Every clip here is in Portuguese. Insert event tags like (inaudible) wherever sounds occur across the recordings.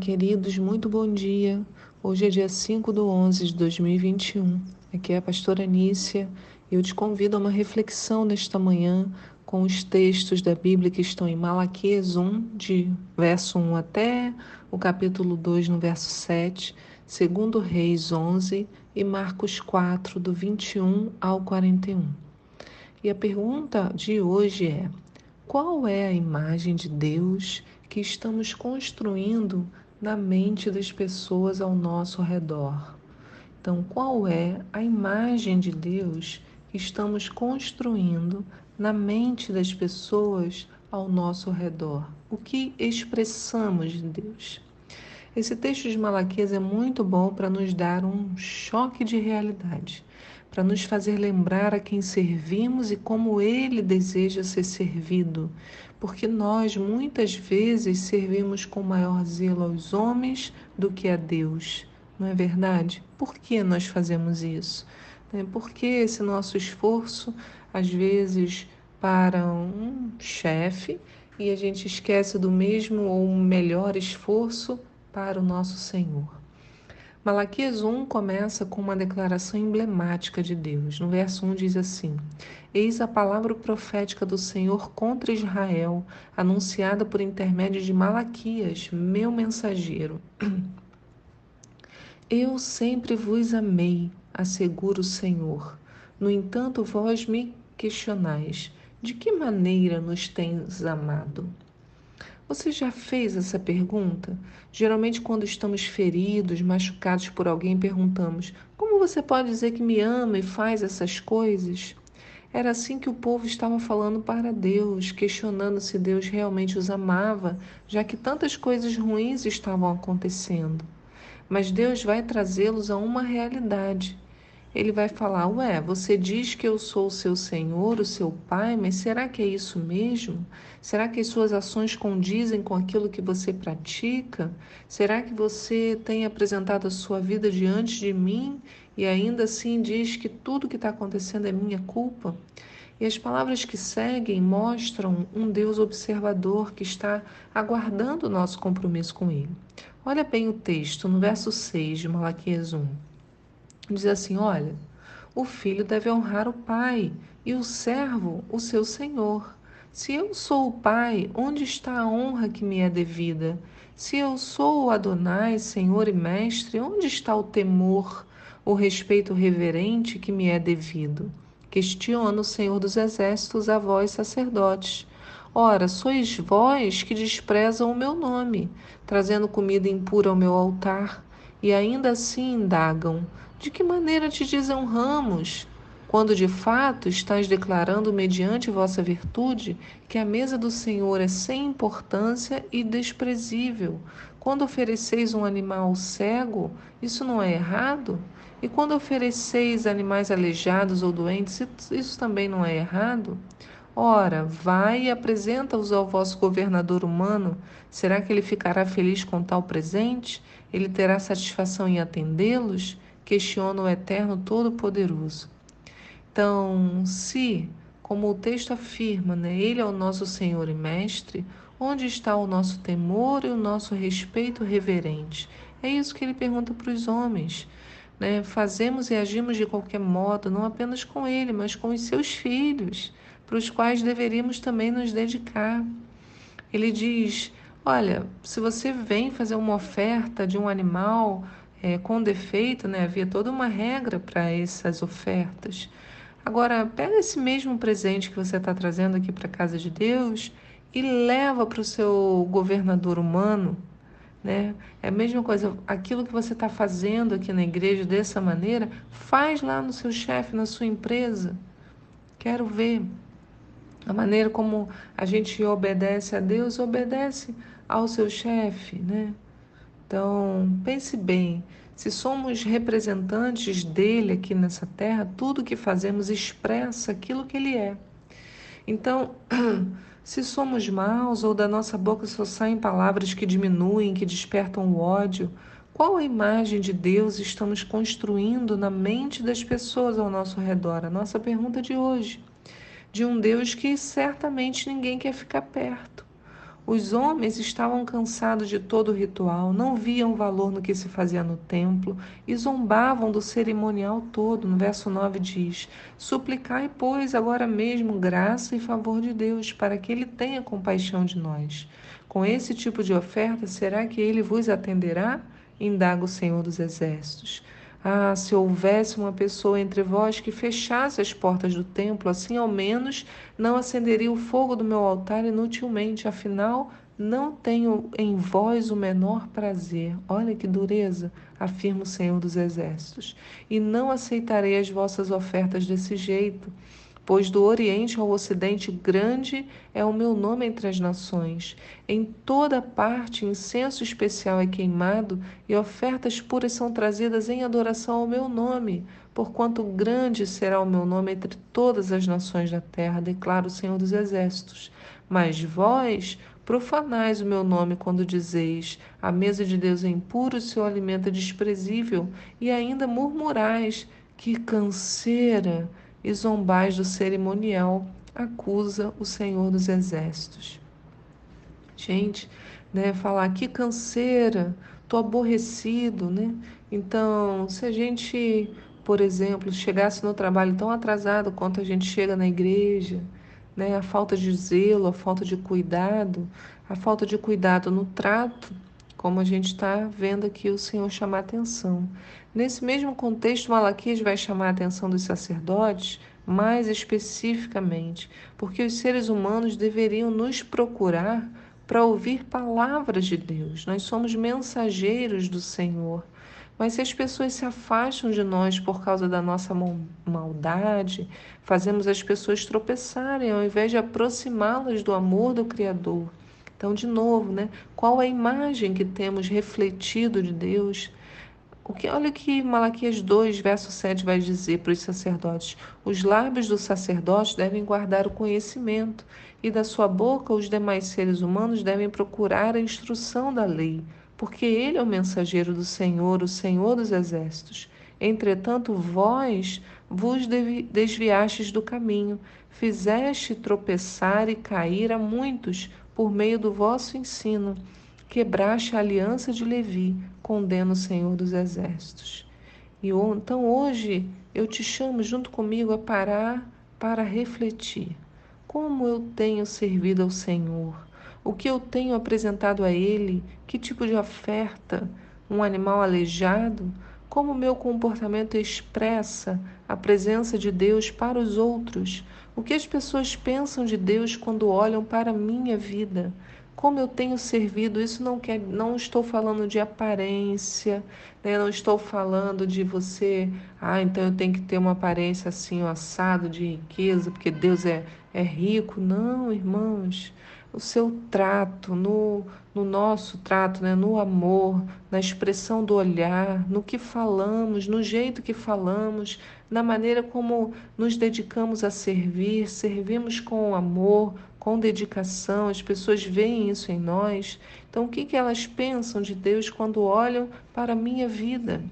Queridos, muito bom dia. Hoje é dia 5 de 11 de 2021. Aqui é a pastora Nícia e eu te convido a uma reflexão nesta manhã com os textos da Bíblia que estão em Malaquias 1, de verso 1 até o capítulo 2, no verso 7, segundo Reis 11 e Marcos 4, do 21 ao 41. E a pergunta de hoje é: qual é a imagem de Deus que estamos construindo na mente das pessoas ao nosso redor? Então, qual é a imagem de Deus que estamos construindo na mente das pessoas ao nosso redor? O que expressamos de Deus? Esse texto de Malaquias é muito bom para nos dar um choque de realidade para nos fazer lembrar a quem servimos e como ele deseja ser servido, porque nós muitas vezes servimos com maior zelo aos homens do que a Deus. Não é verdade? Por que nós fazemos isso? Né? Por que esse nosso esforço, às vezes, para um chefe e a gente esquece do mesmo ou melhor esforço para o nosso Senhor? Malaquias 1 começa com uma declaração emblemática de Deus. No verso 1 diz assim: Eis a palavra profética do Senhor contra Israel, anunciada por intermédio de Malaquias, meu mensageiro. (clears throat) Eu sempre vos amei, assegura o Senhor. No entanto, vós me questionais: de que maneira nos tens amado? Você já fez essa pergunta? Geralmente, quando estamos feridos, machucados por alguém, perguntamos: Como você pode dizer que me ama e faz essas coisas? Era assim que o povo estava falando para Deus, questionando se Deus realmente os amava, já que tantas coisas ruins estavam acontecendo. Mas Deus vai trazê-los a uma realidade ele vai falar: Ué, você diz que eu sou o seu Senhor, o seu Pai, mas será que é isso mesmo? Será que as suas ações condizem com aquilo que você pratica? Será que você tem apresentado a sua vida diante de mim e ainda assim diz que tudo que está acontecendo é minha culpa? E as palavras que seguem mostram um Deus observador que está aguardando o nosso compromisso com Ele. Olha bem o texto no verso 6 de Malaquias 1 diz assim: olha, o filho deve honrar o pai e o servo o seu senhor. Se eu sou o pai, onde está a honra que me é devida? Se eu sou o Adonai, Senhor e Mestre, onde está o temor, o respeito reverente que me é devido? Questiona o Senhor dos Exércitos a vós, sacerdotes. Ora, sois vós que desprezam o meu nome, trazendo comida impura ao meu altar, e ainda assim indagam: de que maneira te desonramos? Quando de fato estás declarando, mediante vossa virtude, que a mesa do Senhor é sem importância e desprezível. Quando ofereceis um animal cego, isso não é errado? E quando ofereceis animais aleijados ou doentes, isso também não é errado? Ora, vai e apresenta-os ao vosso governador humano. Será que ele ficará feliz com tal presente? Ele terá satisfação em atendê-los? questiona o Eterno Todo-Poderoso. Então, se, como o texto afirma, né, Ele é o nosso Senhor e Mestre, onde está o nosso temor e o nosso respeito reverente? É isso que ele pergunta para os homens. Né? Fazemos e agimos de qualquer modo, não apenas com Ele, mas com os seus filhos, para os quais deveríamos também nos dedicar. Ele diz: Olha, se você vem fazer uma oferta de um animal é, com defeito, né? havia toda uma regra para essas ofertas. Agora, pega esse mesmo presente que você está trazendo aqui para a casa de Deus e leva para o seu governador humano. Né? É a mesma coisa, aquilo que você está fazendo aqui na igreja dessa maneira, faz lá no seu chefe, na sua empresa. Quero ver a maneira como a gente obedece a Deus, obedece ao seu chefe, né? Então, pense bem: se somos representantes dele aqui nessa terra, tudo que fazemos expressa aquilo que ele é. Então, (clears throat) se somos maus ou da nossa boca só saem palavras que diminuem, que despertam o ódio, qual a imagem de Deus estamos construindo na mente das pessoas ao nosso redor? A nossa pergunta de hoje. De um Deus que certamente ninguém quer ficar perto Os homens estavam cansados de todo o ritual, não viam valor no que se fazia no templo e zombavam do cerimonial todo. No verso 9 diz: Suplicai, pois, agora mesmo graça e favor de Deus, para que ele tenha compaixão de nós. Com esse tipo de oferta, será que ele vos atenderá? Indaga o Senhor dos Exércitos. Ah, se houvesse uma pessoa entre vós que fechasse as portas do templo, assim ao menos não acenderia o fogo do meu altar inutilmente, afinal não tenho em vós o menor prazer. Olha que dureza, afirma o Senhor dos Exércitos. E não aceitarei as vossas ofertas desse jeito pois do Oriente ao Ocidente grande é o meu nome entre as nações. Em toda parte incenso especial é queimado e ofertas puras são trazidas em adoração ao meu nome, porquanto grande será o meu nome entre todas as nações da terra, declara o Senhor dos Exércitos. Mas vós profanais o meu nome quando dizeis: a mesa de Deus é impura, o seu alimento é desprezível, e ainda murmurais: que canseira! E zombais do cerimonial, acusa o Senhor dos Exércitos. Gente, né, falar que canseira, tô aborrecido, né? Então, se a gente, por exemplo, chegasse no trabalho tão atrasado quanto a gente chega na igreja, né, a falta de zelo, a falta de cuidado, a falta de cuidado no trato, como a gente está vendo aqui o Senhor chamar atenção. Nesse mesmo contexto, Malaquias vai chamar a atenção dos sacerdotes mais especificamente, porque os seres humanos deveriam nos procurar para ouvir palavras de Deus. Nós somos mensageiros do Senhor. Mas se as pessoas se afastam de nós por causa da nossa maldade, fazemos as pessoas tropeçarem ao invés de aproximá-las do amor do Criador. Então, de novo, né? Qual a imagem que temos refletido de Deus? O que, olha o que Malaquias 2, verso 7 vai dizer para os sacerdotes: Os lábios do sacerdote devem guardar o conhecimento, e da sua boca os demais seres humanos devem procurar a instrução da lei, porque ele é o mensageiro do Senhor, o Senhor dos exércitos. Entretanto, vós vos desviastes do caminho, fizeste tropeçar e cair a muitos por meio do vosso ensino. Quebraste a aliança de Levi, condena o Senhor dos Exércitos. E então hoje eu te chamo junto comigo a parar para refletir. Como eu tenho servido ao Senhor? O que eu tenho apresentado a Ele? Que tipo de oferta? Um animal aleijado? Como meu comportamento expressa a presença de Deus para os outros? O que as pessoas pensam de Deus quando olham para a minha vida? Como eu tenho servido, isso não quer, não estou falando de aparência, né? não estou falando de você, ah, então eu tenho que ter uma aparência assim, assado de riqueza, porque Deus é, é rico. Não, irmãos o seu trato, no, no nosso trato, né? no amor, na expressão do olhar, no que falamos, no jeito que falamos, na maneira como nos dedicamos a servir, servimos com amor, com dedicação, as pessoas veem isso em nós. Então, o que, que elas pensam de Deus quando olham para a minha vida?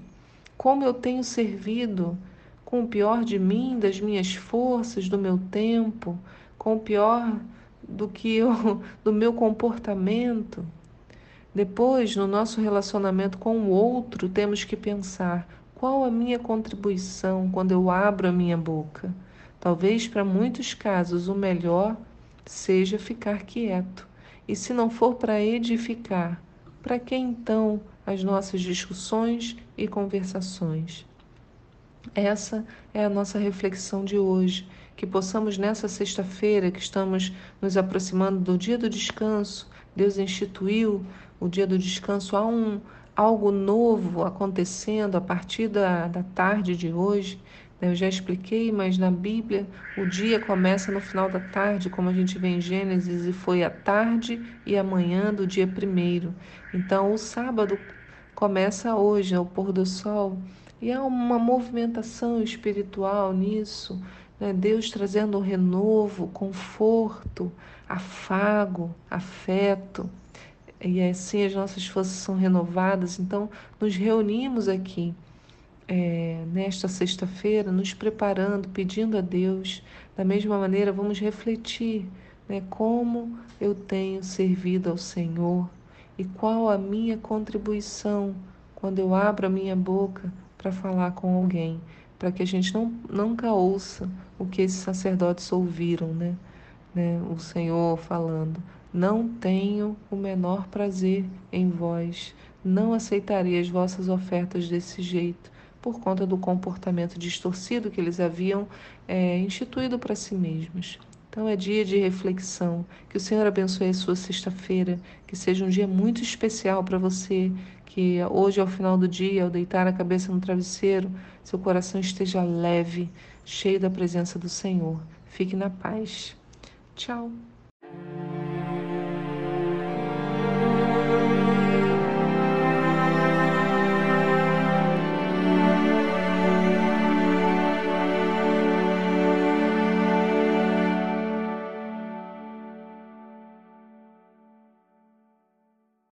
Como eu tenho servido com o pior de mim, das minhas forças, do meu tempo, com o pior do que eu, (laughs) do meu comportamento. Depois, no nosso relacionamento com o outro, temos que pensar qual a minha contribuição quando eu abro a minha boca. Talvez para muitos casos o melhor seja ficar quieto. E se não for para edificar, para que então as nossas discussões e conversações? Essa é a nossa reflexão de hoje que possamos nessa sexta-feira que estamos nos aproximando do dia do descanso, Deus instituiu o dia do descanso, há um algo novo acontecendo a partir da, da tarde de hoje. Eu já expliquei, mas na Bíblia o dia começa no final da tarde, como a gente vê em Gênesis, e foi a tarde e a manhã do dia primeiro. Então o sábado começa hoje, ao pôr do sol, e há uma movimentação espiritual nisso, né? Deus trazendo um renovo, conforto, afago, afeto. E assim as nossas forças são renovadas. Então, nos reunimos aqui é, nesta sexta-feira, nos preparando, pedindo a Deus. Da mesma maneira, vamos refletir né? Como eu tenho servido ao Senhor e qual a minha contribuição quando eu abro a minha boca para falar com alguém, para que a gente não, nunca ouça o que esses sacerdotes ouviram, né? né? O Senhor falando: Não tenho o menor prazer em vós, não aceitarei as vossas ofertas desse jeito, por conta do comportamento distorcido que eles haviam é, instituído para si mesmos. Então é dia de reflexão. Que o Senhor abençoe a sua sexta-feira, que seja um dia muito especial para você, que hoje, ao final do dia, ao deitar a cabeça no travesseiro, seu coração esteja leve, cheio da presença do Senhor. Fique na paz. Tchau.